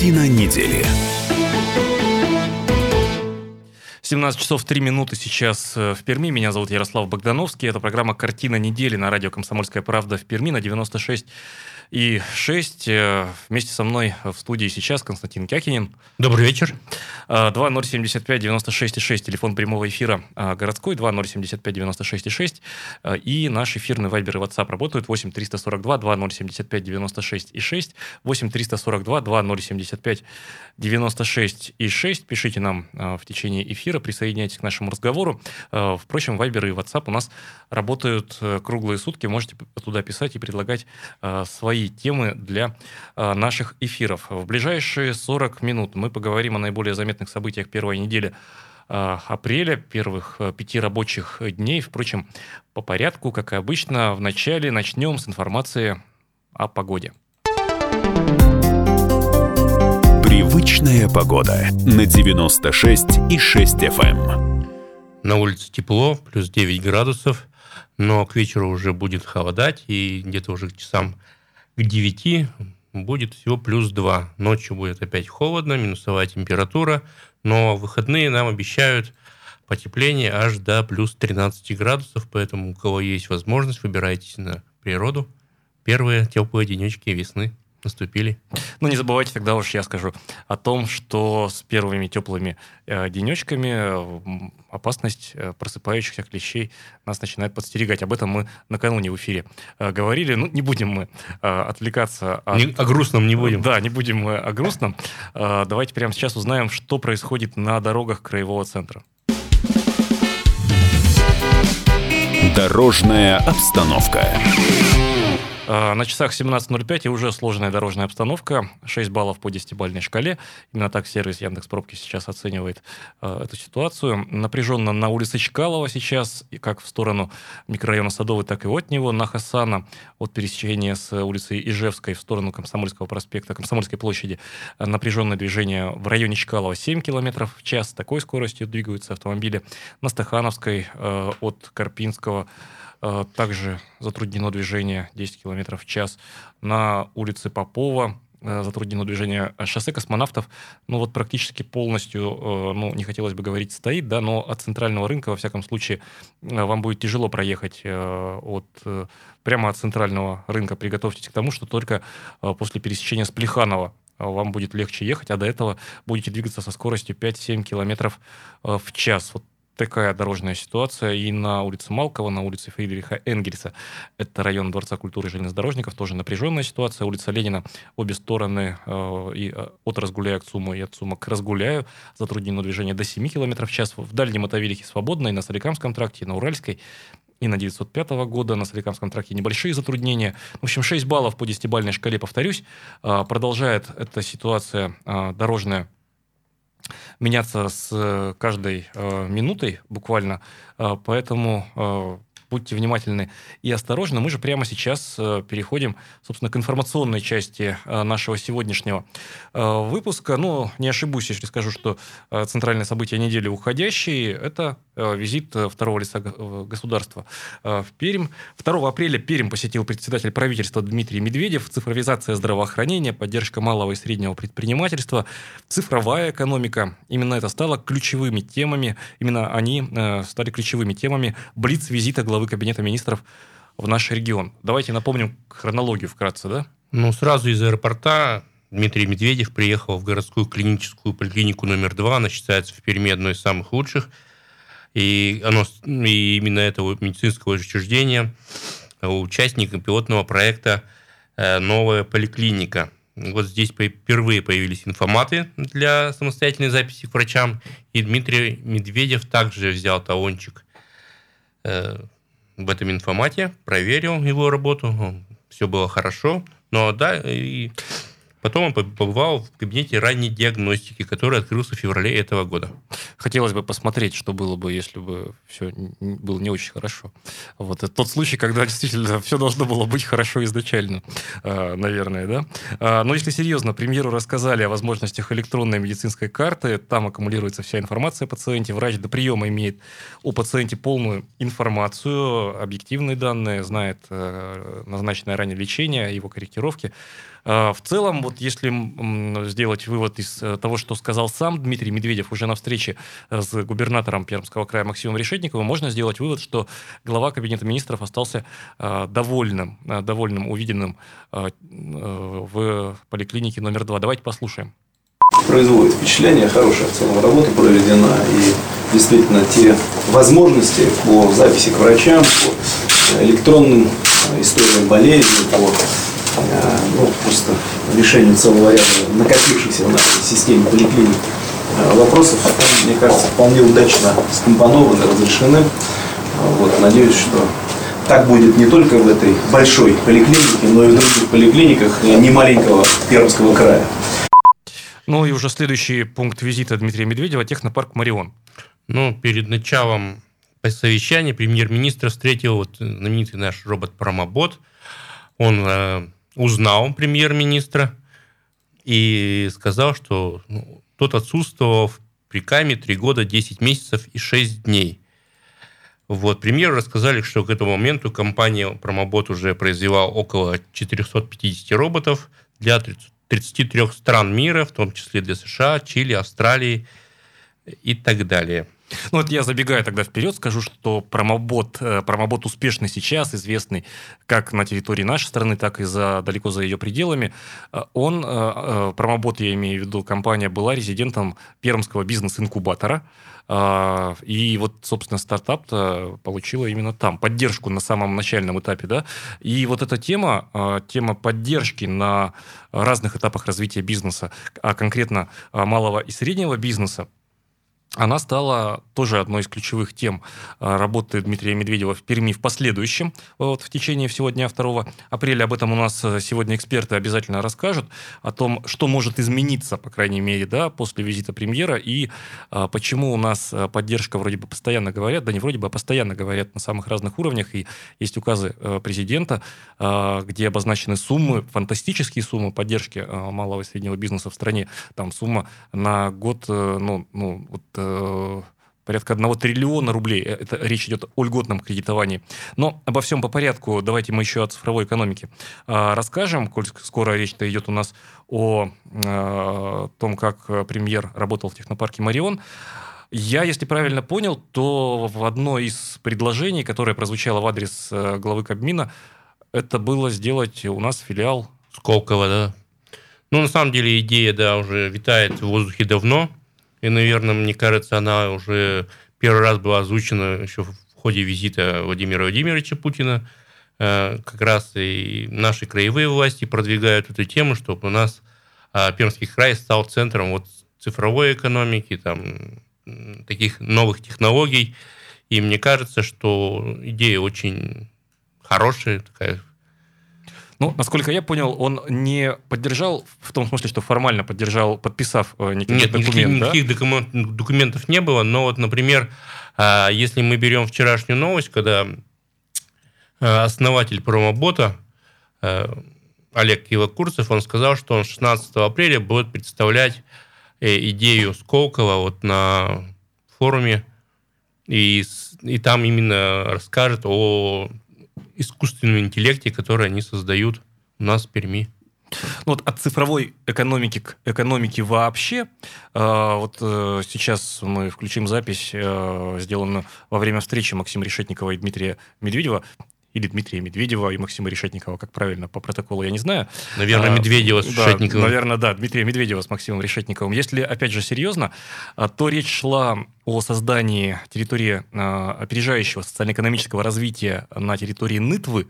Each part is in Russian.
Картина недели. 17 часов 3 минуты сейчас э, в Перми. Меня зовут Ярослав Богдановский. Это программа «Картина недели» на радио «Комсомольская правда» в Перми на 96 и 6. Э, вместе со мной в студии сейчас Константин Кякинин. Добрый вечер. 2075-96-6, телефон прямого эфира э, городской, 2075-96-6. И наш эфирный вайбер и WhatsApp работают 8 342 2075 96 и 6, 8 342 2075 96 и 6. Пишите нам в течение эфира, присоединяйтесь к нашему разговору. Впрочем, вайбер и WhatsApp у нас работают круглые сутки. Можете туда писать и предлагать свои свои темы для а, наших эфиров. В ближайшие 40 минут мы поговорим о наиболее заметных событиях первой недели а, апреля, первых а, пяти рабочих дней. Впрочем, по порядку, как и обычно, вначале начнем с информации о погоде. Привычная погода на 96 и 6 FM. Эм. На улице тепло, плюс 9 градусов, но к вечеру уже будет холодать, и где-то уже к часам к 9 будет всего плюс 2. Ночью будет опять холодно, минусовая температура, но выходные нам обещают потепление аж до плюс 13 градусов, поэтому у кого есть возможность, выбирайтесь на природу. Первые теплые денечки весны наступили. Ну, не забывайте тогда уж я скажу о том, что с первыми теплыми э, денечками э, опасность э, просыпающихся клещей нас начинает подстерегать. Об этом мы накануне в эфире э, говорили. Ну, не будем мы э, отвлекаться. От... Не, о грустном не будем. Да, не будем мы о грустном. Э, давайте прямо сейчас узнаем, что происходит на дорогах краевого центра. Дорожная обстановка. А, на часах 17.05 и уже сложная дорожная обстановка. 6 баллов по 10-бальной шкале. Именно так сервис Яндекс Пробки сейчас оценивает э, эту ситуацию. Напряженно на улице Чкалова сейчас, и как в сторону микрорайона Садовый, так и от него. На Хасана от пересечения с улицей Ижевской в сторону Комсомольского проспекта, Комсомольской площади. Напряженное движение в районе Чкалова 7 км в час. Такой скоростью двигаются автомобили. На Стахановской э, от Карпинского также затруднено движение 10 км в час. На улице Попова э, затруднено движение шоссе космонавтов, ну вот практически полностью, э, ну не хотелось бы говорить стоит, да, но от центрального рынка, во всяком случае, вам будет тяжело проехать от прямо от центрального рынка. Приготовьтесь к тому, что только после пересечения с Плеханова вам будет легче ехать, а до этого будете двигаться со скоростью 5-7 километров в час. Вот такая дорожная ситуация и на улице Малкова, на улице Фридриха Энгельса. Это район Дворца культуры железнодорожников, тоже напряженная ситуация. Улица Ленина, обе стороны э, и, э, от Разгуляя к ЦУМу и от ЦУМа к Разгуляю. Затруднено движение до 7 км в час. В дальнем Мотовилихе свободно и на Соликамском тракте, и на Уральской и на 905 года на Соликамском тракте небольшие затруднения. В общем, 6 баллов по 10-бальной шкале, повторюсь. Э, продолжает эта ситуация э, дорожная меняться с э, каждой э, минутой буквально, э, поэтому э, будьте внимательны и осторожны. Мы же прямо сейчас э, переходим, собственно, к информационной части э, нашего сегодняшнего выпуска. Ну, не ошибусь, если скажу, что центральное событие недели уходящей – это визит второго лица государства в Пермь. 2 апреля Пермь посетил председатель правительства Дмитрий Медведев. Цифровизация здравоохранения, поддержка малого и среднего предпринимательства, цифровая экономика. Именно это стало ключевыми темами. Именно они стали ключевыми темами Блиц-визита главы Кабинета министров в наш регион. Давайте напомним хронологию вкратце, да? Ну, сразу из аэропорта Дмитрий Медведев приехал в городскую клиническую поликлинику номер два. Она считается в Перми одной из самых лучших. И, оно, и именно этого медицинского учреждения участник пилотного проекта э, «Новая поликлиника». Вот здесь впервые появились информаты для самостоятельной записи к врачам. И Дмитрий Медведев также взял талончик э, в этом информате, проверил его работу, все было хорошо. Но да, и Потом он побывал в кабинете ранней диагностики, который открылся в феврале этого года. Хотелось бы посмотреть, что было бы, если бы все было не очень хорошо. Вот это тот случай, когда действительно все должно было быть хорошо изначально, а, наверное, да. А, но если серьезно, премьеру рассказали о возможностях электронной медицинской карты, там аккумулируется вся информация о пациенте, врач до приема имеет о пациенте полную информацию, объективные данные, знает э, назначенное ранее лечение, его корректировки. А, в целом, вот если сделать вывод из э, того, что сказал сам Дмитрий Медведев уже на встрече э, с губернатором Пермского края Максимом Решетниковым, можно сделать вывод, что глава Кабинета министров остался э, довольным, довольным увиденным в поликлинике номер два. Давайте послушаем. Производит впечатление, хорошая в целом работа проведена, и действительно те возможности по записи к врачам, по электронным историям болезни, по Э, ну, просто решению целого ряда накопившихся в нашей системе поликлиник э, вопросов, мне кажется, вполне удачно скомпонованы, разрешены. Э, вот, надеюсь, что так будет не только в этой большой поликлинике, но и в других поликлиниках немаленького Пермского края. Ну и уже следующий пункт визита Дмитрия Медведева – технопарк «Марион». Ну, перед началом совещания премьер-министр встретил вот знаменитый наш робот-промобот. Он узнал премьер-министра и сказал, что ну, тот отсутствовал в Прикаме 3 года, 10 месяцев и 6 дней. Вот, премьеру рассказали, что к этому моменту компания Промобот уже произвела около 450 роботов для 33 стран мира, в том числе для США, Чили, Австралии и так далее. Ну, вот я забегаю тогда вперед, скажу, что промобот, э, промобот успешный сейчас, известный как на территории нашей страны, так и за, далеко за ее пределами. Э, он, э, промобот, я имею в виду, компания была резидентом пермского бизнес-инкубатора. И вот, собственно, стартап-то получила именно там поддержку на самом начальном этапе, да. И вот эта тема, тема поддержки на разных этапах развития бизнеса, а конкретно малого и среднего бизнеса, она стала тоже одной из ключевых тем а, работы Дмитрия Медведева в Перми в последующем, вот, в течение всего дня 2 апреля. Об этом у нас э, сегодня эксперты обязательно расскажут, о том, что может измениться, по крайней мере, да, после визита премьера, и а, почему у нас э, поддержка вроде бы постоянно говорят, да не вроде бы, а постоянно говорят на самых разных уровнях, и есть указы э, президента, где обозначены суммы, фантастические суммы поддержки малого и среднего бизнеса в стране. Там сумма на год, ну, ну вот Э, порядка 1 триллиона рублей. Э, это речь идет о льготном кредитовании. Но обо всем по порядку. Давайте мы еще о цифровой экономике а, расскажем, коль скоро речь-то идет у нас о, э, том, как премьер работал в технопарке «Марион». Я, если правильно понял, то в одно из предложений, которое прозвучало в адрес главы Кабмина, это было сделать у нас филиал Сколково, да. Ну, на самом деле, идея, да, уже витает в воздухе давно. И, наверное, мне кажется, она уже первый раз была озвучена еще в ходе визита Владимира Владимировича Путина. Э, как раз и наши краевые власти продвигают эту тему, чтобы у нас а, Пермский край стал центром вот цифровой экономики, там, таких новых технологий. И мне кажется, что идея очень хорошая, такая ну, насколько я понял, он не поддержал, в том смысле, что формально поддержал, подписав э, некий Нет, документ, никаких, да? никаких документов не было, но вот, например, а, если мы берем вчерашнюю новость, когда э, основатель промобота э, Олег Кивокурцев, он сказал, что он 16 апреля будет представлять идею Сколково вот на форуме, и, и там именно расскажет о искусственном интеллекте, который они создают у нас в Перми. Ну, вот от цифровой экономики к экономике вообще. Э, вот э, сейчас мы включим запись, э, сделанную во время встречи Максима Решетникова и Дмитрия Медведева или Дмитрия Медведева и Максима Решетникова, как правильно по протоколу, я не знаю. Наверное, а, Медведева с да, Решетниковым. Наверное, да, Дмитрия Медведева с Максимом Решетниковым. Если, опять же, серьезно, а, то речь шла о создании территории а, опережающего социально-экономического развития на территории Нытвы.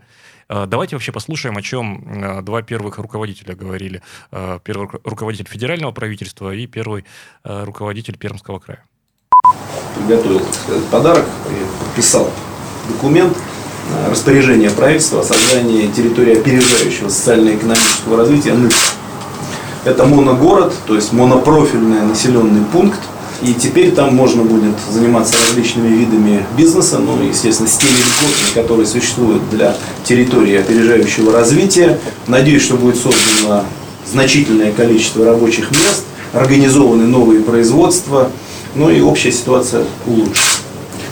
Давайте вообще послушаем, о чем два первых руководителя говорили. Первый руководитель федерального правительства и первый руководитель Пермского края. Приготовил подарок, подписал документ – распоряжение правительства о создании территории опережающего социально-экономического развития НЫК. Это моногород, то есть монопрофильный населенный пункт. И теперь там можно будет заниматься различными видами бизнеса, ну, естественно, с теми льготами, которые существуют для территории опережающего развития. Надеюсь, что будет создано значительное количество рабочих мест, организованы новые производства, ну и общая ситуация улучшится.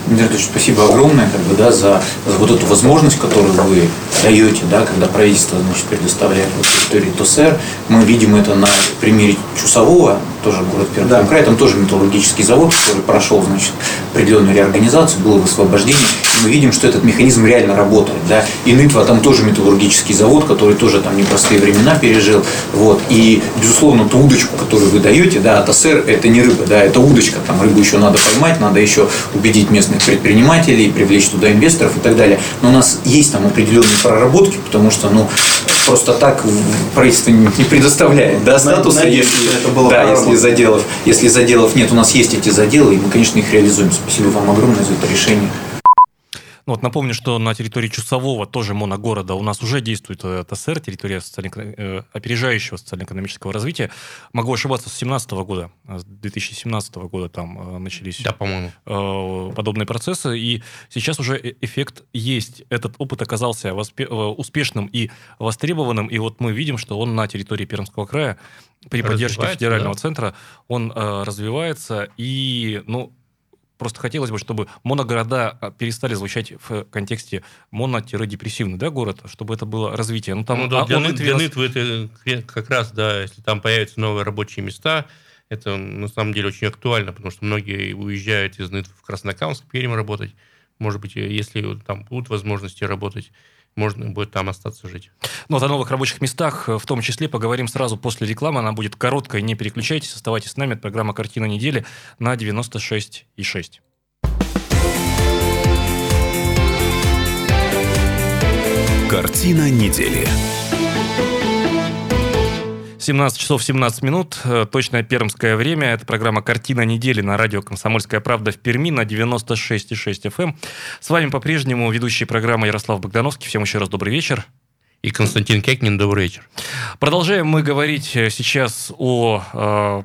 Дмитрий спасибо огромное как бы, да, за, за вот эту возможность, которую вы даете, да, когда правительство значит, предоставляет вот территории ТОСР. Мы видим это на примере Чусового, тоже город Пермский да. край, там тоже металлургический завод, который прошел значит, определенную реорганизацию, было освобождение. И мы видим, что этот механизм реально работает. Да. И Нытва там тоже металлургический завод, который тоже там непростые времена пережил. Вот. И, безусловно, ту удочку, которую вы даете, да, от АСР, это не рыба, да, это удочка. Там рыбу еще надо поймать, надо еще убедить местных предпринимателей, привлечь туда инвесторов и так далее. Но у нас есть там определенные проработки, потому что, ну, просто так правительство не предоставляет да, статуса, если, это было да, если заделов, если заделов нет, у нас есть эти заделы, и мы, конечно, их реализуем. Спасибо вам огромное за это решение. Ну, вот напомню, что на территории Чусового, тоже моногорода, у нас уже действует э, ТСР, территория социально э, опережающего социально-экономического развития. Могу ошибаться, с 2017 года, а с 2017 года там э, начались да, по-моему. подобные процессы, и сейчас уже эффект есть. Этот опыт оказался успешным и востребованным, и вот мы видим, что он на территории Пермского края при поддержке федерального да? центра, он развивается, и, ну, Просто хотелось бы, чтобы моногорода а, перестали звучать в контексте моно-депрессивный да, город, чтобы это было развитие. Ну, там, ну да, а, для, Нытвы, для Нытвы это как раз, да, если там появятся новые рабочие места, это на самом деле очень актуально, потому что многие уезжают из Нытвы в Краснокамск, Пермь работать. Может быть, если там будут возможности работать, можно будет там остаться жить. Ну, вот о новых рабочих местах в том числе поговорим сразу после рекламы. Она будет короткая, не переключайтесь, оставайтесь с нами. Это программа «Картина недели» на 96,6. Картина недели. 17 часов 17 минут, э, точное пермское время. Это программа «Картина недели» на радио «Комсомольская правда» в Перми на 96,6 FM. Эм. С вами по-прежнему ведущий программы Ярослав Богдановский. Всем еще раз добрый вечер. И Константин Кекнин, добрый вечер. Продолжаем мы говорить э, сейчас о э,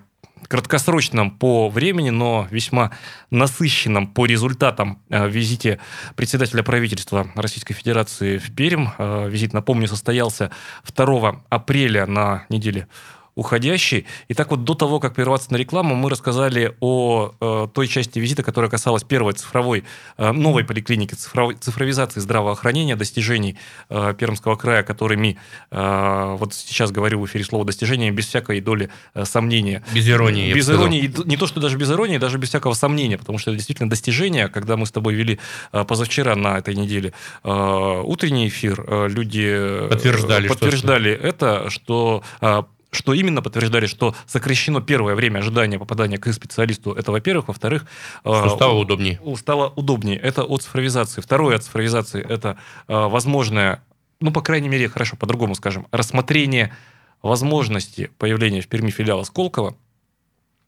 краткосрочном по времени, но весьма насыщенном по результатам э, визите председателя правительства Российской Федерации в Пермь. Э, визит, напомню, состоялся 2 апреля на неделе уходящий. И так вот, до того, как прерваться на рекламу, мы рассказали о э, той части визита, которая касалась первой цифровой, э, новой поликлиники, цифровой, цифровизации здравоохранения, достижений э, Пермского края, которыми, э, вот сейчас говорю в эфире слово «достижения», без всякой доли э, сомнения. Без иронии, Без иронии, не то, что даже без иронии, даже без всякого сомнения, потому что это действительно достижение, когда мы с тобой вели э, позавчера на этой неделе э, утренний эфир, э, люди э, подтверждали, подтверждали что это, что э, что именно подтверждали, что сокращено первое время ожидания попадания к специалисту. Это, во-первых. Во-вторых... Что э, стало удобнее. Стало удобнее. Это от цифровизации. Второе от цифровизации – это э, возможное, ну, по крайней мере, хорошо, по-другому скажем, рассмотрение возможности появления в Перми филиала Сколково.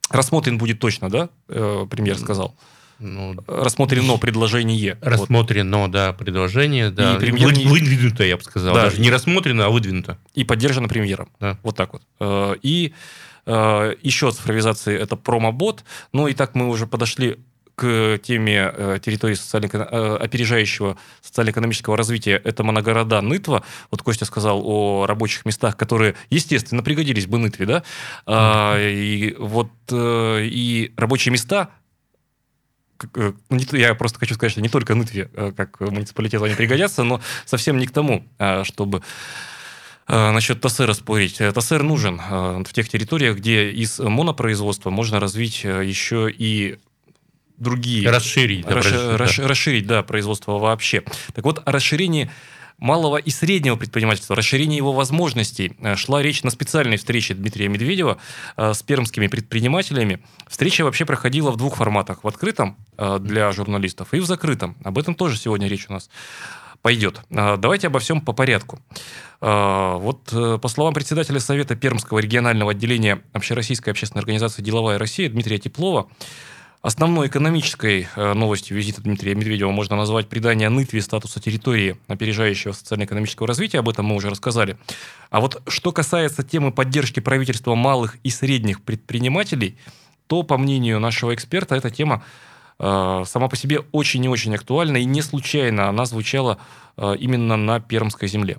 Рассмотрен будет точно, да, э, премьер сказал? Ну, рассмотрено предложение. Рассмотрено, вот. да, предложение, да. И премьер... Вы, выдвинуто, я бы сказал. Да. Даже не рассмотрено, а выдвинуто. И поддержано премьером. Да. Вот так вот. Э, и э, еще цифровизации это промобот. Ну и так мы уже подошли к теме э, территории социально опережающего социально-экономического развития, это моногорода Нытва. Вот Костя сказал о рабочих местах, которые, естественно, пригодились бы Нытве, да? Mm-hmm. И вот и рабочие места я просто хочу сказать, что не только Нытве, э, как муниципалитету они пригодятся, но совсем не к тому, а, чтобы э, насчет ТАСЭРа спорить. ТАСЭР нужен в тех территориях, где из монопроизводства можно развить еще и другие... Расширить. Да, расш, да. Расширить, да, производство вообще. Так вот, о расширении малого и среднего предпринимательства, расширение его возможностей. Э, шла речь на специальной встрече Дмитрия Медведева э, с пермскими предпринимателями. Встреча вообще проходила в двух форматах. В открытом э, для журналистов и в закрытом. Об этом тоже сегодня речь у нас пойдет. Давайте обо всем по порядку. Вот по словам председателя Совета Пермского регионального отделения Общероссийской общественной организации «Деловая Россия» Дмитрия Теплова, Основной экономической э, новостью визита Дмитрия Медведева можно назвать придание Нытве статуса территории опережающего социально-экономического развития, об этом мы уже рассказали. А вот что касается темы поддержки правительства малых и средних предпринимателей, то, по мнению нашего эксперта, эта тема э, сама по себе очень и очень актуальна, и не случайно она звучала э, именно на Пермской земле.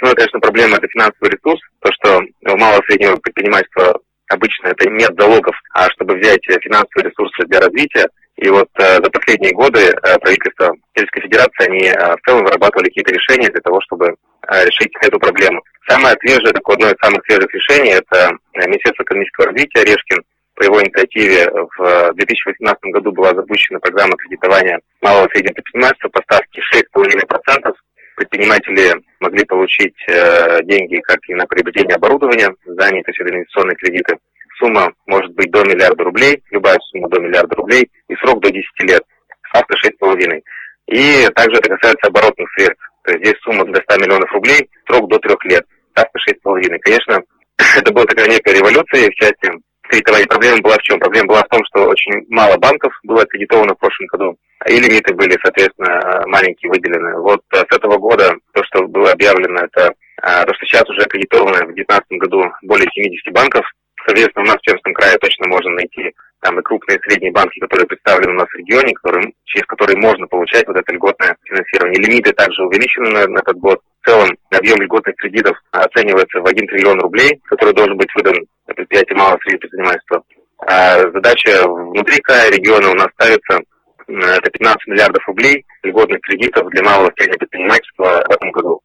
Ну, конечно, проблема – это финансовый ресурс, то, что у малого и среднего предпринимательства обычно это нет залогов, а чтобы взять финансовые ресурсы для развития, И вот э, за последние годы э, правительство Сельской Федерации, они э, в целом вырабатывали какие-то решения для того, чтобы э, решить эту проблему. Самое свежее, такое одно из самых свежих решений, это э, Министерство экономического развития Орешкин. По его инициативе в 2018 году была запущена программа кредитования малого и среднего предпринимательства по ставке 6,5%. Предприниматели могли получить э, деньги как и на приобретение оборудования, зданий, то есть инвестиционные кредиты. Сумма может быть до миллиарда рублей, любая сумма до миллиарда рублей, и срок до 10 лет. Ставка 6,5. И также это касается оборотных средств. То есть здесь сумма до 100 миллионов рублей, срок до 3 лет. Ставка 6,5. Конечно, это была такая некая революция в части кредитования. Проблема была в чем? Проблема была в том, что очень мало банков было аккредитовано в прошлом году, и лимиты были, соответственно, маленькие выделены. Вот э, с этого года то, что было объявлено, это э, то, что сейчас уже аккредитовано в 2019 году более 70 банков. Соответственно, у нас в Пермском крае точно можно найти там и крупные и средние банки, которые представлены у нас в регионе, которые, через которые можно получать вот это льготное финансирование. Лимиты также увеличены на, на этот год. В целом объем льготных кредитов оценивается в 1 триллион рублей, который должен быть выдан предприятию малого и среднего предпринимательства. А задача внутри края региона у нас ставится это 15 миллиардов рублей льготных кредитов для малого и среднего предпринимательства в этом году.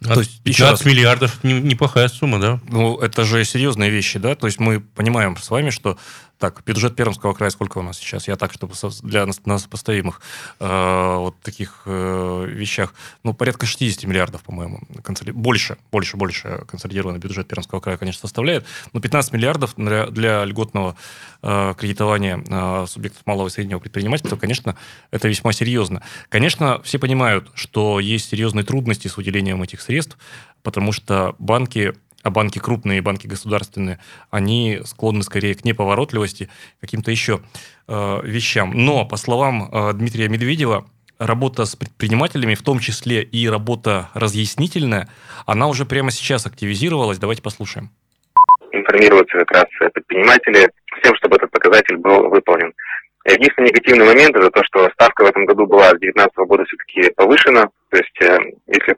То есть 15 миллиардов неплохая сумма, да? Ну, это же серьезные вещи, да? То есть мы понимаем с вами, что так, бюджет Пермского края сколько у нас сейчас? Я так, чтобы для нас сопоставимых э, вот таких э, вещах, ну, порядка 60 миллиардов, по-моему, консоли... больше, больше, больше консолидированный бюджет Пермского края, конечно, составляет, но 15 миллиардов для, для льготного э, кредитования э, субъектов малого и среднего предпринимательства, конечно, это весьма серьезно. Конечно, все понимают, что есть серьезные трудности с выделением этих средств, потому что банки а банки крупные, банки государственные, они склонны скорее к неповоротливости, каким-то еще э, вещам. Но, по словам э, Дмитрия Медведева, работа с предпринимателями, в том числе и работа разъяснительная, она уже прямо сейчас активизировалась. Давайте послушаем. Информироваться как раз предприниматели с тем, чтобы этот показатель был выполнен. Единственный негативный момент это то, что ставка в этом году была с 2019 года все-таки повышена. То есть, э, если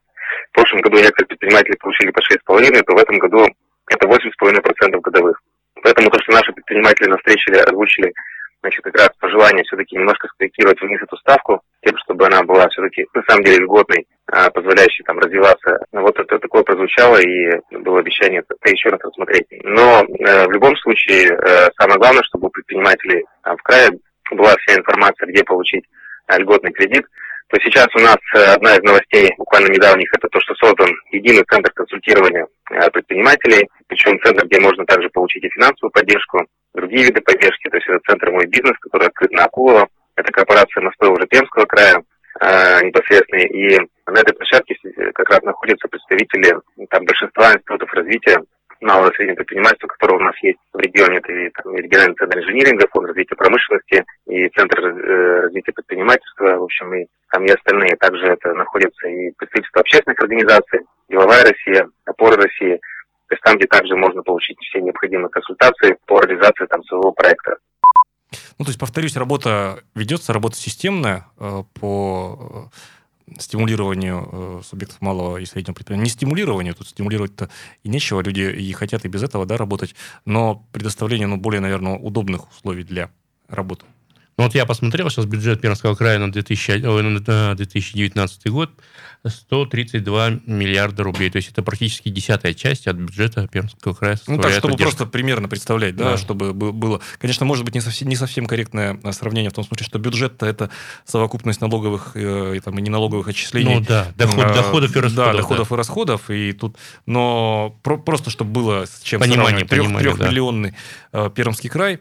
в прошлом году некоторые предприниматели получили по 6,5, то в этом году это 8,5% годовых. Поэтому то, что наши предприниматели на встрече озвучили, значит, как раз пожелание все-таки немножко скорректировать вниз эту ставку, тем, чтобы она была все-таки на самом деле льготной, а, позволяющей там развиваться. Вот это такое прозвучало, и было обещание это еще раз рассмотреть. Но э, в любом случае, э, самое главное, чтобы у предпринимателей в крае была вся информация, где получить э, льготный кредит, то сейчас у нас э, одна из новостей буквально недавних, это то, что создан единый центр консультирования э, предпринимателей, причем центр, где можно также получить и финансовую поддержку, другие виды поддержки, то есть это центр «Мой бизнес», который открыт на Акулова, это корпорация Москвы уже Пермского края э, непосредственно, и на этой площадке как раз находятся представители там, большинства институтов развития малого и среднего предпринимательства, которое у нас есть в регионе. Это там, региональный центр инжиниринга, фонд развития промышленности, и центр развития предпринимательства, в общем, и там и остальные. Также это находятся и представительства общественных организаций, Деловая Россия, Опора России. То есть там, где также можно получить все необходимые консультации по реализации там, своего проекта. Ну, то есть, повторюсь, работа ведется, работа системная э, по стимулированию э, субъектов малого и среднего предприятия. Не стимулированию, тут стимулировать-то и нечего, люди и хотят и без этого да, работать, но предоставление ну, более, наверное, удобных условий для работы. Ну вот я посмотрел сейчас бюджет Пермского края на, 2000, на 2019 год. 132 миллиарда рублей. То есть это практически десятая часть от бюджета Пермского края. Ну так, чтобы просто примерно представлять, да, да, чтобы было... Конечно, может быть, не совсем, не совсем корректное сравнение в том смысле, что бюджет это совокупность налоговых э, и, там, и неналоговых отчислений. Ну да, доход, а, доходов и расходов. Да, доходов да. и расходов. И тут... Но про, просто, чтобы было с чем понимание, сравнивать. Трех, трехмиллионный да. э, Пермский край, Э,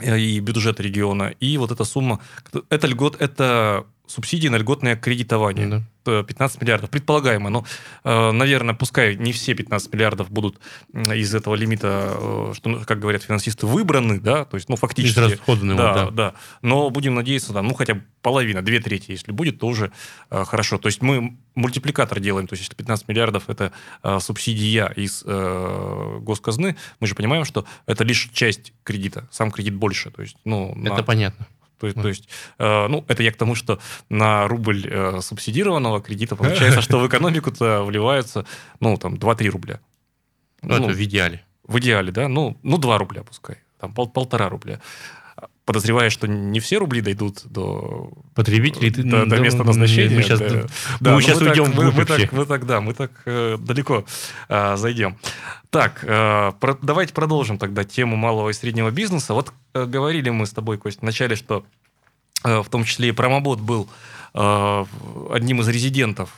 и бюджет региона, и вот эта сумма, это льгот, это субсидии на льготное кредитование. Да. 15 миллиардов, предполагаемо. Но, э, наверное, пускай не все 15 миллиардов будут из этого лимита, э, что, ну, как говорят финансисты, выбраны, да, то есть, ну, фактически. Израсходованы. Да, да, да. Но будем надеяться, да, ну, хотя бы половина, две трети, если будет, то уже э, хорошо. То есть мы мультипликатор делаем, то есть если 15 миллиардов это субсидия из госказны, мы же понимаем, что это лишь часть кредита, сам кредит больше. То есть, ну, это на... понятно. То, есть, то есть, э, ну, это я к тому, что на рубль э, субсидированного кредита получается, что в экономику-то вливаются, ну, там, 2-3 рубля. Ну, это в идеале. В идеале, да, ну, ну 2 рубля пускай, там пол, полтора рубля. Подозревая, что не все рубли дойдут до потребителей до, до места назначения. Мы сейчас, да, да, мы сейчас мы уйдем так, мы, мы, так, мы так, да, мы так э, далеко э, зайдем. Так, э, про, давайте продолжим тогда тему малого и среднего бизнеса. Вот э, говорили мы с тобой, Кость, вначале, что э, в том числе и промобот был э, одним из резидентов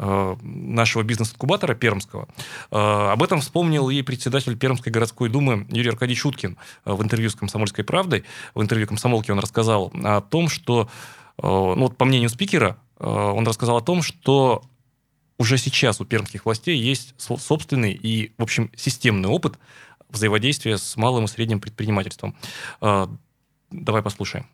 нашего бизнес-инкубатора Пермского. Э, об этом вспомнил и председатель Пермской городской думы Юрий Аркадьевич Уткин э, в интервью с «Комсомольской правдой». В интервью «Комсомолки» он рассказал о том, что, ну вот по мнению спикера, он рассказал о том, что уже сейчас у пермских властей есть собственный и, в общем, системный опыт взаимодействия с малым и средним предпринимательством. Давай послушаем.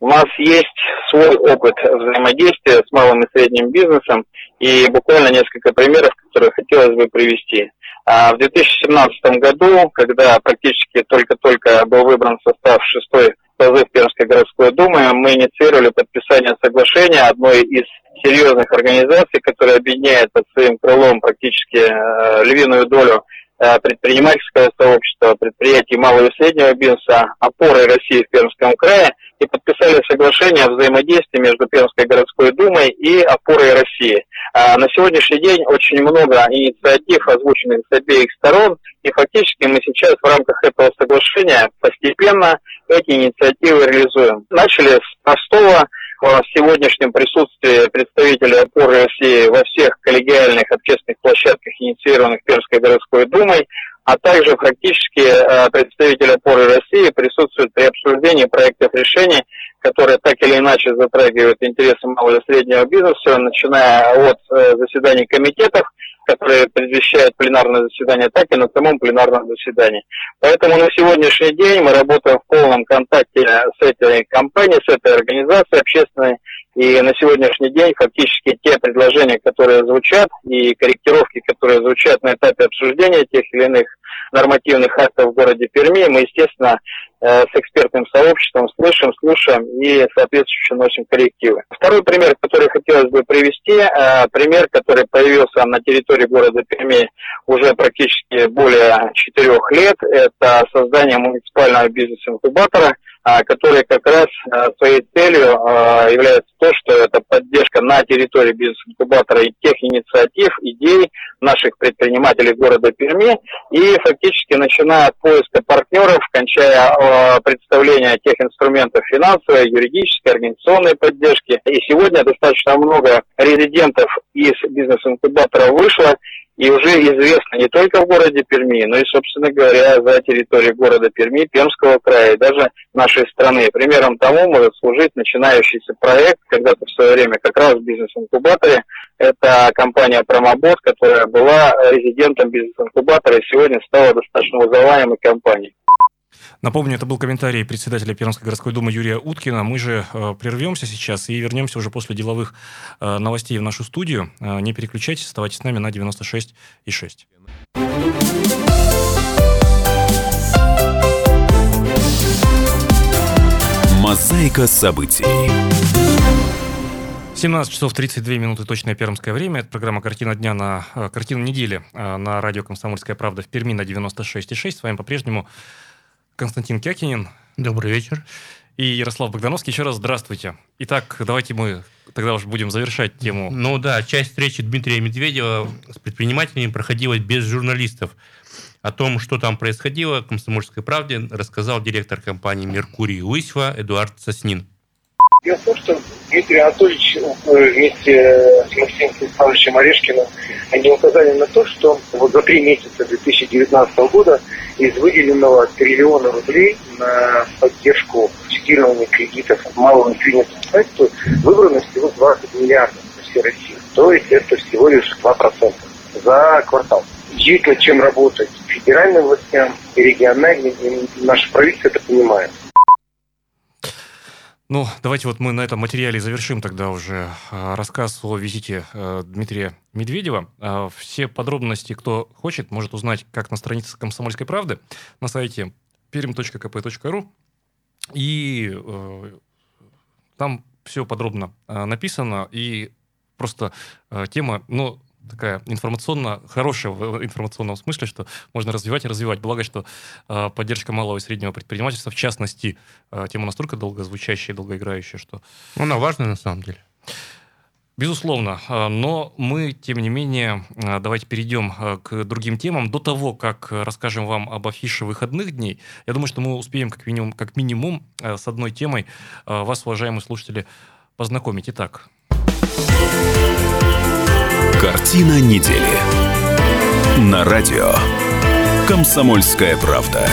У нас есть свой опыт взаимодействия с малым и средним бизнесом и буквально несколько примеров, которые хотелось бы привести. А в 2017 году, когда практически только-только был выбран состав шестой созыв Пермской городской думы, мы инициировали подписание соглашения одной из серьезных организаций, которая объединяет под своим крылом практически э, львиную долю э, предпринимательского сообщества, предприятий малого и среднего бизнеса, опорой России в Пермском крае – и подписали соглашение о взаимодействии между Пермской городской думой и опорой России. А на сегодняшний день очень много инициатив, озвученных с обеих сторон, и фактически мы сейчас в рамках этого соглашения постепенно эти инициативы реализуем. Начали с простого в сегодняшнем присутствии представителей опоры России во всех коллегиальных общественных площадках, инициированных Пермской городской думой, а также фактически э, представители опоры России присутствуют при обсуждении проектов решений, которые так или иначе затрагивают интересы малого и среднего бизнеса, начиная от э, заседаний комитетов, которые предвещают пленарное заседание, так и на самом пленарном заседании. Поэтому на сегодняшний день мы работаем в полном контакте с этой компанией, с этой организацией общественной, и на сегодняшний день фактически те предложения, которые звучат, и корректировки, которые звучат на этапе обсуждения тех или иных нормативных актов в городе Перми, мы, естественно, э, с экспертным сообществом слышим, слушаем и соответствующе носим коррективы. Второй пример, который хотелось бы привести, э, пример, который появился на территории города Перми уже практически более четырех лет, это создание муниципального бизнес-инкубатора – а, который как раз а, своей целью а, является то, что это поддержка на территории бизнес-инкубатора и тех инициатив, идей наших предпринимателей города Перми, и фактически начиная от поиска партнеров, кончая представления тех инструментов финансовой, юридической, организационной поддержки. И сегодня достаточно много резидентов из бизнес-инкубатора вышло, и уже известно не только в городе Перми, но и, собственно говоря, за территорией города Перми, Пермского края и даже нашей страны. Примером тому может служить начинающийся проект, когда-то в свое время как раз в бизнес-инкубаторе. Это компания Промобот, которая была резидентом бизнес-инкубатора и сегодня стала достаточно узнаваемой компанией. Напомню, это был комментарий председателя Пермской городской думы Юрия Уткина. Мы же э, прервемся сейчас и вернемся уже после деловых э, новостей в нашу студию. Э, не переключайтесь, оставайтесь с нами на 96 и 6. Мозаика событий. 17 часов 32 минуты точное пермское время. Это программа «Картина дня» на «Картина недели» на радио «Комсомольская правда» в Перми на 96,6. С вами по-прежнему Константин Кякинин. Добрый вечер. И Ярослав Богдановский. Еще раз здравствуйте. Итак, давайте мы тогда уже будем завершать тему. Ну да, часть встречи Дмитрия Медведева с предпринимателями проходила без журналистов. О том, что там происходило, «Комсомольской правде» рассказал директор компании «Меркурий» Лысьва Эдуард Соснин. Дело в том, что Дмитрий Анатольевич э, вместе с Максимом Станиславовичем Орешкиным они указали на то, что вот за три месяца 2019 года из выделенного триллиона рублей на поддержку цитирования кредитов малому и среднему предпринимательству выбрано всего 20 миллиардов по всей России. То есть это всего лишь 2% за квартал. Над чем работать федеральным властям и региональным, и наше правительство это понимает. Ну, давайте вот мы на этом материале завершим тогда уже а, рассказ о визите э, Дмитрия Медведева. А, все подробности, кто хочет, может узнать как на странице «Комсомольской правды» на сайте perim.kp.ru. И э, там все подробно э, написано. И просто тема, ну, такая информационно, хорошая в информационном смысле, что можно развивать и развивать. Благо, что э, поддержка малого и среднего предпринимательства, в частности, э, тема настолько долгозвучащая и долгоиграющая, что... Она важная на самом деле. Безусловно, э, но мы, тем не менее, э, давайте перейдем э, к другим темам. До того, как расскажем вам об афише выходных дней, я думаю, что мы успеем как минимум, как минимум с одной темой вас, уважаемые слушатели, познакомить. Итак. Картина недели. На радио. Комсомольская правда.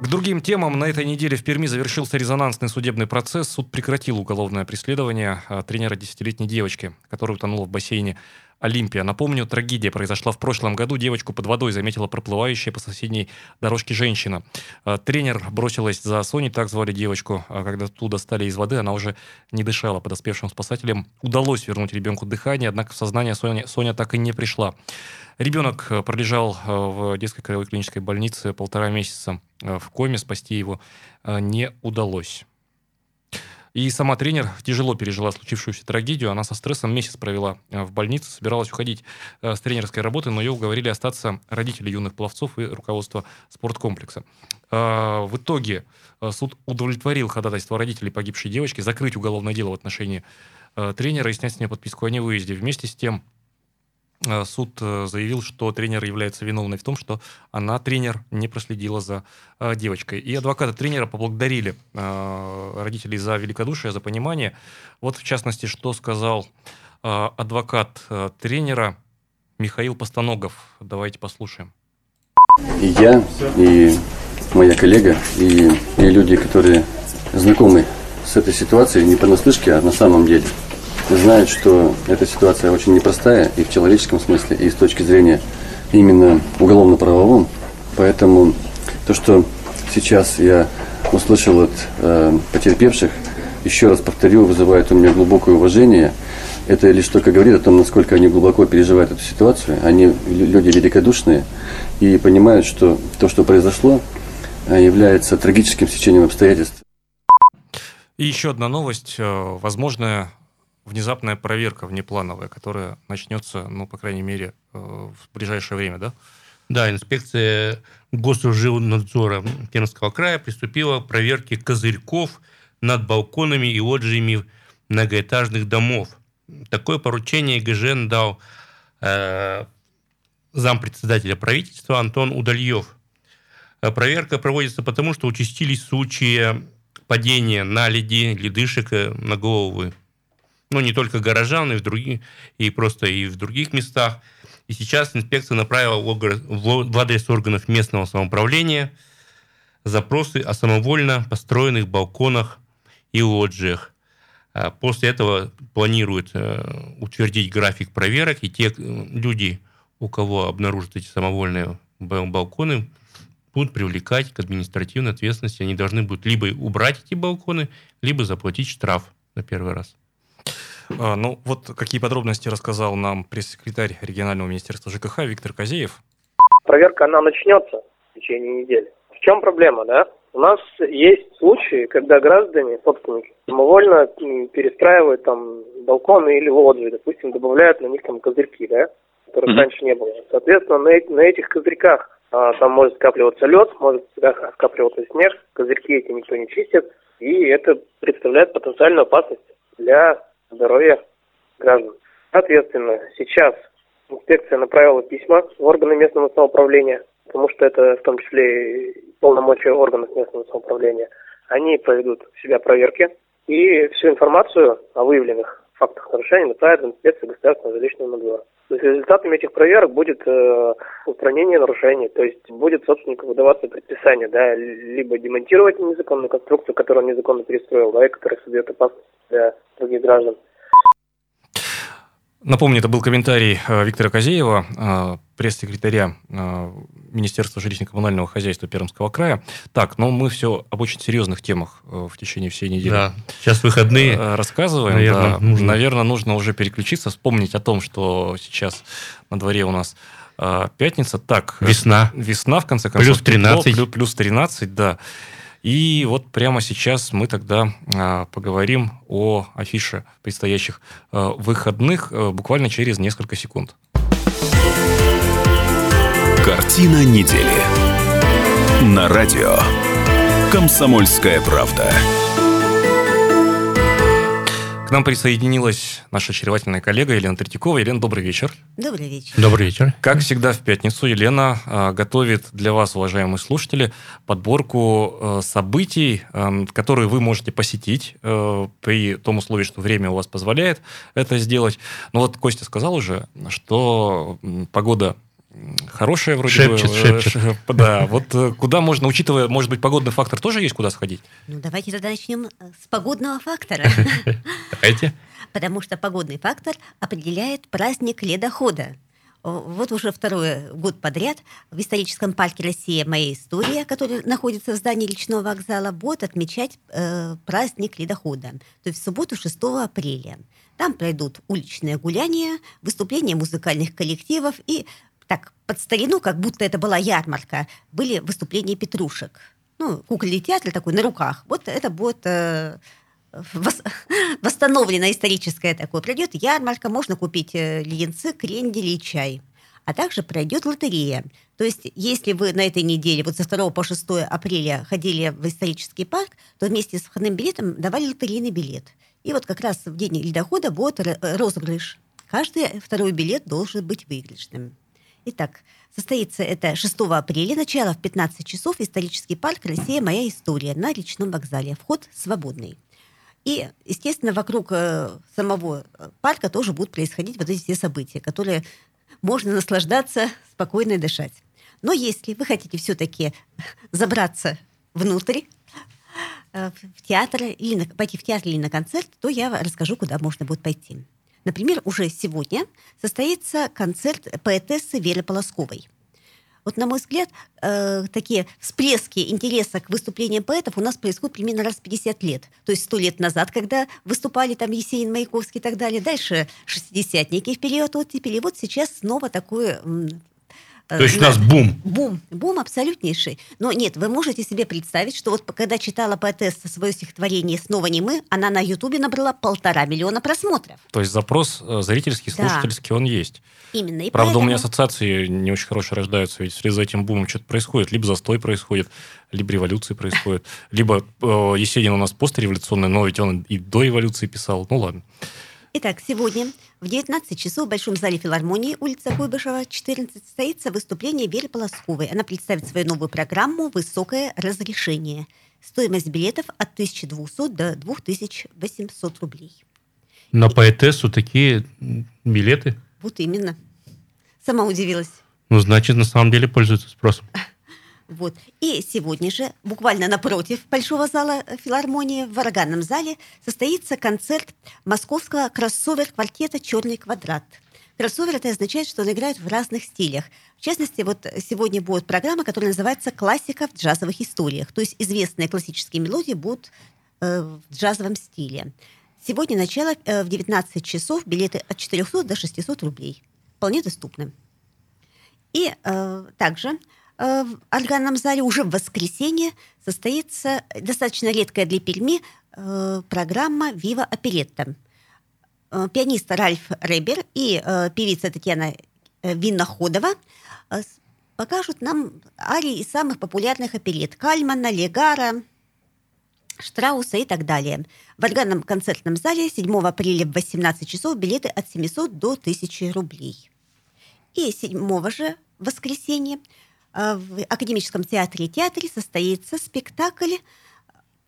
К другим темам на этой неделе в Перми завершился резонансный судебный процесс. Суд прекратил уголовное преследование а, тренера десятилетней девочки, которая утонула в бассейне Олимпия. Напомню, трагедия произошла в прошлом году. Девочку под водой заметила проплывающая по соседней дорожке женщина. А, тренер бросилась за Соней, так звали девочку. А, когда ту достали из воды, она уже не дышала. Подоспевшим спасателям удалось вернуть ребенку дыхание, однако в сознание Соня, Соня так и не пришла. Ребенок э, пролежал э, в детской краевой клинической больнице полтора месяца э, в коме. Спасти его не удалось. И сама тренер тяжело пережила случившуюся трагедию. Она со стрессом месяц провела э, в больнице, собиралась уходить э, с тренерской работы, но ее уговорили остаться родители юных пловцов и руководство спорткомплекса. Э, в итоге суд удовлетворил ходатайство родителей погибшей девочки закрыть уголовное дело в отношении тренера и снять с нее подписку о невыезде. Вместе с тем суд э, заявил, что тренер является виновной в том, что она, тренер, не проследила за э, девочкой. И адвокаты тренера поблагодарили родителей за великодушие, за понимание. Вот, в частности, что сказал адвокат тренера Михаил Постаногов. Давайте послушаем. И я, и моя коллега, и, и люди, которые знакомы с этой ситуацией, не понаслышке, а на самом деле – знают, что эта ситуация очень непростая и в человеческом смысле, и с точки зрения именно уголовно-правовом. Поэтому то, что сейчас я услышал от э, потерпевших, еще раз повторю, вызывает у меня глубокое уважение. Это лишь только говорит о том, насколько они глубоко переживают эту ситуацию. Они люди великодушные и понимают, что то, что произошло, э, является трагическим стечением обстоятельств. И еще одна новость. Э, возможная внезапная проверка внеплановая, которая начнется, ну, по крайней мере, э, в ближайшее время, да? Да, инспекция Госуживнадзора Пермского края приступила к проверке козырьков над балконами и лоджиями многоэтажных домов. Такое поручение ГЖН дал э, зампредседателя правительства Антон Удальев. Э, проверка проводится потому, что участились случаи падения наледи, ледышек э, на головы ну, не только горожан, и в других, и просто и в других местах. И сейчас инспекция направила в адрес органов местного самоуправления запросы о самовольно построенных балконах и лоджиях. А после этого планируют э, утвердить график проверок, и те э, люди, у кого обнаружат эти самовольные балконы, будут привлекать к административной ответственности. Они должны будут либо убрать эти балконы, либо заплатить штраф на первый раз. А, ну, вот какие подробности рассказал нам пресс-секретарь регионального министерства ЖКХ Виктор Козеев. Проверка, она начнется в течение недели. В чем проблема, да? У нас есть случаи, когда граждане, собственники, самовольно перестраивают там балконы или лоджии, допустим, добавляют на них там козырьки, да, которых mm-hmm. раньше не было. Соответственно, на, на этих козырьках а, там может скапливаться лед, может скапливаться снег, козырьки эти никто не чистит, и это представляет потенциальную опасность для здоровья граждан. Соответственно, сейчас инспекция направила письма в органы местного самоуправления, потому что это в том числе полномочия органов местного самоуправления. Они проведут в себя проверки и всю информацию о выявленных фактах нарушений направят в инспекцию государственного жилищного надзора. То есть результатами этих проверок будет э, устранение нарушений, то есть будет собственнику выдаваться предписание, да, либо демонтировать незаконную конструкцию, которую он незаконно перестроил, да, и которая создает опасность для других граждан. Напомню, это был комментарий э, Виктора Козеева, э, пресс-секретаря э, Министерства жилищно-коммунального хозяйства Пермского края. Так, но мы все об очень серьезных темах в течение всей недели. Да, сейчас выходные. Рассказываем. Наверное, да. нужно. Наверное, нужно уже переключиться, вспомнить о том, что сейчас на дворе у нас пятница. Так, весна. Весна, в конце концов. Плюс 13. Тепло, плюс 13, да. И вот прямо сейчас мы тогда а, поговорим о афише предстоящих а, выходных а, буквально через несколько секунд. Картина недели. На радио. Комсомольская правда. К нам присоединилась наша очаровательная коллега Елена Третьякова. Елена, добрый вечер. Добрый вечер. Добрый вечер. Как всегда в пятницу Елена э, готовит для вас, уважаемые слушатели, подборку э, событий, э, которые вы можете посетить при том условии, что время у вас позволяет это сделать. Но вот Костя сказал уже, что погода хорошая вроде Шепчет, бы. э, шепчет. ш- Да, вот э, куда можно, учитывая, может быть, погодный фактор тоже есть куда сходить? Ну, давайте тогда начнем э, с погодного фактора. Давайте. Потому что погодный фактор определяет праздник ледохода. Вот уже второй год подряд в историческом парке «Россия. Моя история», который находится в здании речного вокзала, будет отмечать э, праздник ледохода. То есть в субботу 6 апреля. Там пройдут уличные гуляния, выступления музыкальных коллективов и так, под старину, как будто это была ярмарка, были выступления петрушек. Ну, кукольный театр такой на руках. Вот это будет э, вос- восстановлено историческое такое. Пройдет ярмарка, можно купить э, леденцы, крендели и чай. А также пройдет лотерея. То есть, если вы на этой неделе, вот со 2 по 6 апреля ходили в исторический парк, то вместе с входным билетом давали лотерейный билет. И вот как раз в день ледохода будет ро- розыгрыш. Каждый второй билет должен быть выигрышным. Итак, состоится это 6 апреля, начало в 15 часов, исторический парк «Россия. Моя история» на речном вокзале. Вход свободный. И, естественно, вокруг э, самого парка тоже будут происходить вот эти все события, которые можно наслаждаться, спокойно дышать. Но если вы хотите все-таки забраться внутрь, э, в театр, или на- пойти в театр или на концерт, то я расскажу, куда можно будет пойти. Например, уже сегодня состоится концерт поэтессы Веры Полосковой. Вот, на мой взгляд, э, такие всплески интереса к выступлениям поэтов у нас происходят примерно раз в 50 лет. То есть сто лет назад, когда выступали там Есенин, Маяковский и так далее. Дальше шестидесятники в период оттепели. И вот сейчас снова такое... э, То есть у на- нас бум. Бум, бум абсолютнейший. Но нет, вы можете себе представить, что вот когда читала поэтесса свое стихотворение «Снова не мы», она на Ютубе набрала полтора миллиона просмотров. То есть запрос э, зрительский, Да. слушательский, он есть. Именно. И Правда, у меня поэтому- ассоциации не очень хорошие рождаются, ведь вслед за этим бумом что-то происходит. Либо застой происходит, либо революции происходит, либо э, Есенин у нас постреволюционный, но ведь он и до революции писал. Ну ладно. Итак, сегодня в 19 часов в Большом зале филармонии, улица Куйбышева, 14, состоится выступление Веры Полосковой. Она представит свою новую программу «Высокое разрешение». Стоимость билетов от 1200 до 2800 рублей. На поэтессу такие билеты. Вот именно. Сама удивилась. Ну, значит, на самом деле пользуются спросом. Вот. И сегодня же, буквально напротив Большого зала э, филармонии, в органном зале, состоится концерт московского кроссовер-квартета «Черный квадрат». Кроссовер это означает, что он играет в разных стилях. В частности, вот сегодня будет программа, которая называется «Классика в джазовых историях». То есть известные классические мелодии будут э, в джазовом стиле. Сегодня начало э, в 19 часов, билеты от 400 до 600 рублей. Вполне доступны. И э, также в органном зале уже в воскресенье состоится достаточно редкая для Перми э, программа «Вива оперетта». Э, Пианист Ральф Ребер и э, певица Татьяна э, Винноходова э, покажут нам арии из самых популярных оперет Кальмана, Легара, Штрауса и так далее. В органном концертном зале 7 апреля в 18 часов билеты от 700 до 1000 рублей. И 7 же воскресенье э, в Академическом театре театре состоится спектакль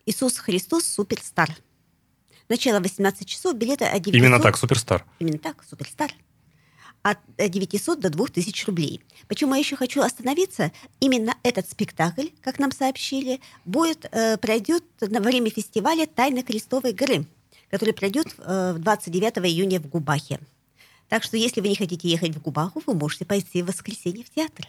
«Иисус Христос. Суперстар». Начало 18 часов, билеты от 900... Именно так, суперстар. Именно так, суперстар. От э, 900 до 2000 рублей. Почему я еще хочу остановиться? Именно этот спектакль, как нам сообщили, будет, э, пройдет на время фестиваля «Тайны Крестовой горы», который пройдет э, 29 июня в Губахе. Так что, если вы не хотите ехать в Губаху, вы можете пойти в воскресенье в театр.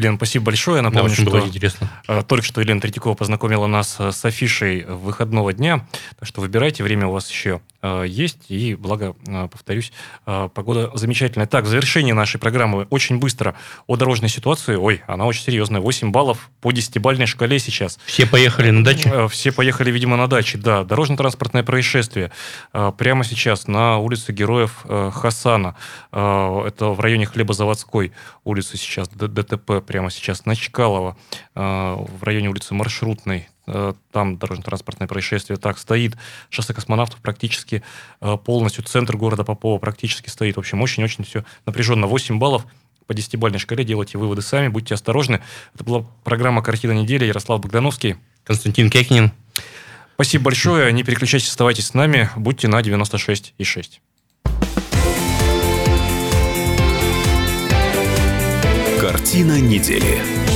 Елена, спасибо большое. Я Да, напомню, было что интересно. э, только что Елена Третьякова познакомила нас э, с афишей выходного дня. Так что выбирайте, время у вас еще есть, и благо, э, повторюсь, э, погода замечательная. Так, в завершении нашей программы очень быстро о дорожной ситуации. Ой, она очень серьезная. 8 баллов по 10-бальной шкале сейчас. Все поехали на даче? Э, Все поехали, видимо, на даче, да. Дорожно-транспортное происшествие э, прямо сейчас на улице Героев э, Хасана. Э, Это в районе Хлебозаводской улицы сейчас, ДТП прямо сейчас. На Чкалова э, в районе улицы Маршрутной. Э, Там дорожно-транспортное происшествие так стоит. Шоссе космонавтов практически э, полностью. Центр города Попова практически стоит. В общем, очень-очень все напряженно. 8 баллов по 10-бальной шкале. Делайте выводы сами, будьте осторожны. Это была программа «Картина недели». Ярослав Богдановский. Константин Кекинин. Спасибо большое. Не переключайтесь, оставайтесь с нами. Будьте на 96,6. Картина недели.